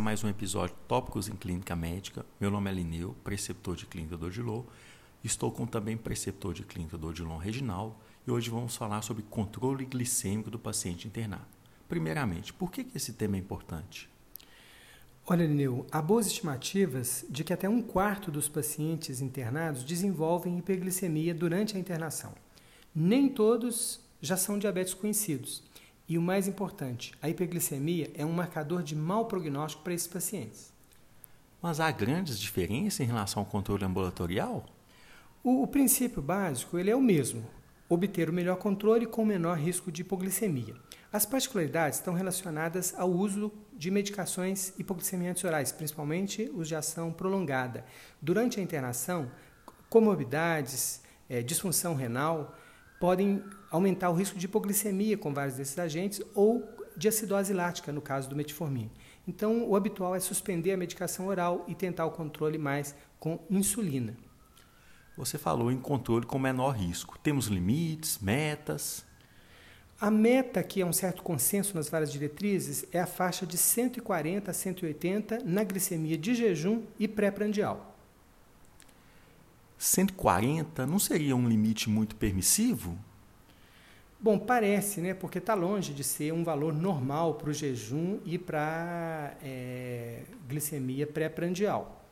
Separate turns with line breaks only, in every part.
Mais um episódio Tópicos em Clínica Médica. Meu nome é Lineu, preceptor de Clínica do Odilon. Estou com também preceptor de Clínica do Odilon Reginaldo e hoje vamos falar sobre controle glicêmico do paciente internado. Primeiramente, por que esse tema é importante?
Olha, Lineu, há boas estimativas de que até um quarto dos pacientes internados desenvolvem hiperglicemia durante a internação. Nem todos já são diabéticos conhecidos. E o mais importante, a hiperglicemia é um marcador de mau prognóstico para esses pacientes.
Mas há grandes diferenças em relação ao controle ambulatorial?
O, o princípio básico ele é o mesmo: obter o melhor controle com o menor risco de hipoglicemia. As particularidades estão relacionadas ao uso de medicações hipoglicemiantes orais, principalmente os de ação prolongada. Durante a internação, comorbidades, é, disfunção renal, podem aumentar o risco de hipoglicemia com vários desses agentes ou de acidose lática, no caso do metformin. Então, o habitual é suspender a medicação oral e tentar o controle mais com insulina.
Você falou em controle com menor risco. Temos limites, metas?
A meta, que é um certo consenso nas várias diretrizes, é a faixa de 140 a 180 na glicemia de jejum e pré-prandial.
140 não seria um limite muito permissivo?
Bom, parece, né? Porque está longe de ser um valor normal para o jejum e para é, glicemia pré-prandial.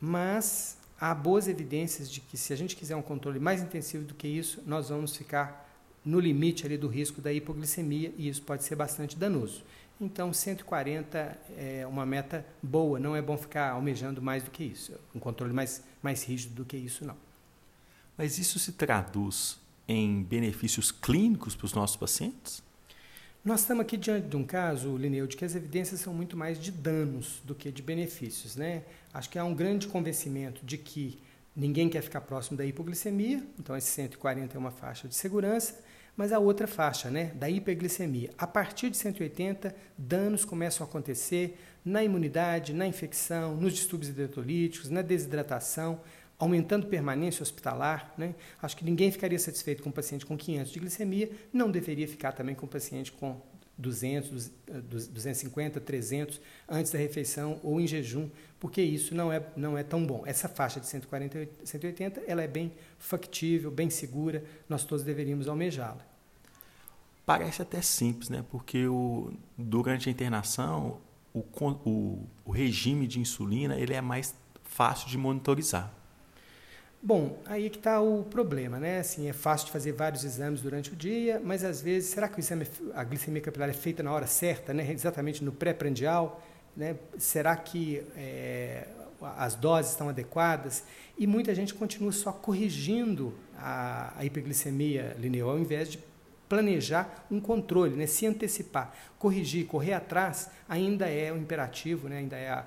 Mas há boas evidências de que se a gente quiser um controle mais intensivo do que isso, nós vamos ficar no limite ali do risco da hipoglicemia e isso pode ser bastante danoso. Então, 140 é uma meta boa, não é bom ficar almejando mais do que isso. Um controle mais, mais rígido do que isso, não.
Mas isso se traduz em benefícios clínicos para os nossos pacientes?
Nós estamos aqui diante de um caso, Lineu, de que as evidências são muito mais de danos do que de benefícios. Né? Acho que há um grande convencimento de que ninguém quer ficar próximo da hipoglicemia, então esse 140 é uma faixa de segurança, mas a outra faixa, né, da hiperglicemia. A partir de 180, danos começam a acontecer na imunidade, na infecção, nos distúrbios hidrolíticos, na desidratação, aumentando permanência hospitalar. Né? Acho que ninguém ficaria satisfeito com um paciente com 500 de glicemia, não deveria ficar também com um paciente com 200, 250, 300 antes da refeição ou em jejum, porque isso não é, não é tão bom. Essa faixa de 140 180 ela é bem factível, bem segura, nós todos deveríamos almejá-la.
Parece até simples, né? porque o, durante a internação o, o, o regime de insulina ele é mais fácil de monitorizar.
Bom, aí que está o problema, né? Assim, é fácil de fazer vários exames durante o dia, mas às vezes, será que o exame, a glicemia capilar é feita na hora certa, né? Exatamente no pré-prandial, né? Será que é, as doses estão adequadas? E muita gente continua só corrigindo a, a hiperglicemia linear ao invés de planejar um controle, né? Se antecipar, corrigir, correr atrás ainda é o imperativo, né? Ainda é a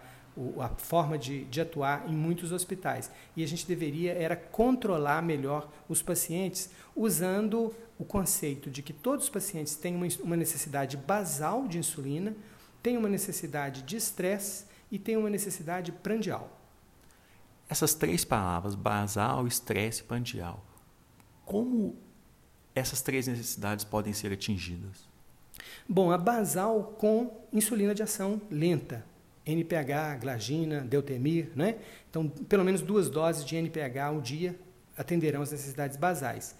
a forma de, de, atuar em muitos hospitais. E a gente deveria era controlar melhor os pacientes usando o conceito de que todos os pacientes têm uma, uma necessidade basal de insulina, têm uma necessidade de estresse e têm uma necessidade prandial.
Essas três palavras, basal, estresse e prandial, como essas três necessidades podem ser atingidas?
Bom, a basal com insulina de ação lenta, NPH, glagina, deutemir, né? Então, pelo menos duas doses de NPH ao dia atenderão as necessidades basais.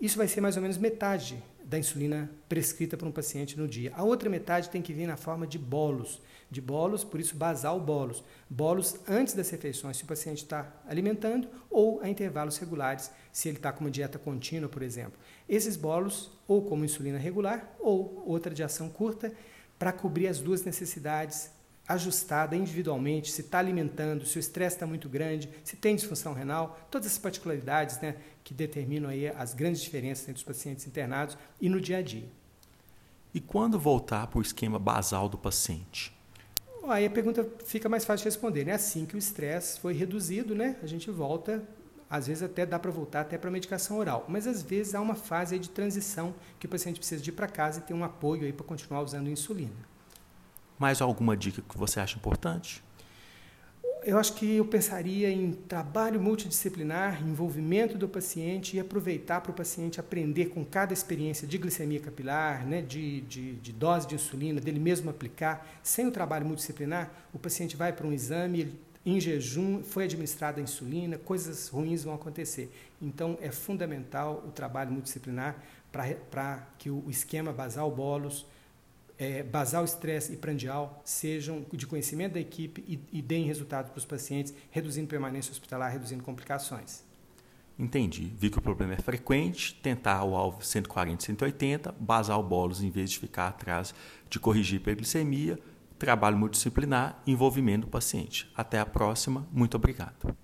Isso vai ser mais ou menos metade da insulina prescrita para um paciente no dia. A outra metade tem que vir na forma de bolos, de bolos, por isso basal bolos. Bolos antes das refeições, se o paciente está alimentando, ou a intervalos regulares, se ele está com uma dieta contínua, por exemplo. Esses bolos, ou como insulina regular, ou outra de ação curta, para cobrir as duas necessidades ajustada individualmente, se está alimentando, se o estresse está muito grande, se tem disfunção renal, todas essas particularidades né, que determinam aí as grandes diferenças entre os pacientes internados e no dia a dia.
E quando voltar para o esquema basal do paciente?
Aí a pergunta fica mais fácil de responder. Né? Assim que o estresse foi reduzido, né, a gente volta, às vezes até dá para voltar até para a medicação oral, mas às vezes há uma fase de transição que o paciente precisa de ir para casa e ter um apoio aí para continuar usando insulina.
Mais alguma dica que você acha importante?
eu acho que eu pensaria em trabalho multidisciplinar, envolvimento do paciente e aproveitar para o paciente aprender com cada experiência de glicemia capilar, né, de, de, de, dose de insulina, dele mesmo aplicar. Sem o trabalho multidisciplinar, o paciente vai para um exame, em jejum, foi administrada a insulina, coisas ruins vão acontecer. Então, é fundamental o trabalho multidisciplinar para que o esquema basal bolos é, basal estresse e prandial sejam de conhecimento da equipe e, e deem resultado para os pacientes, reduzindo permanência hospitalar, reduzindo complicações.
Entendi. Vi que o problema é frequente, tentar o alvo 140, 180, basal bolos em vez de ficar atrás de corrigir hiperglicemia, trabalho multidisciplinar, envolvimento do paciente. Até a próxima. Muito obrigado.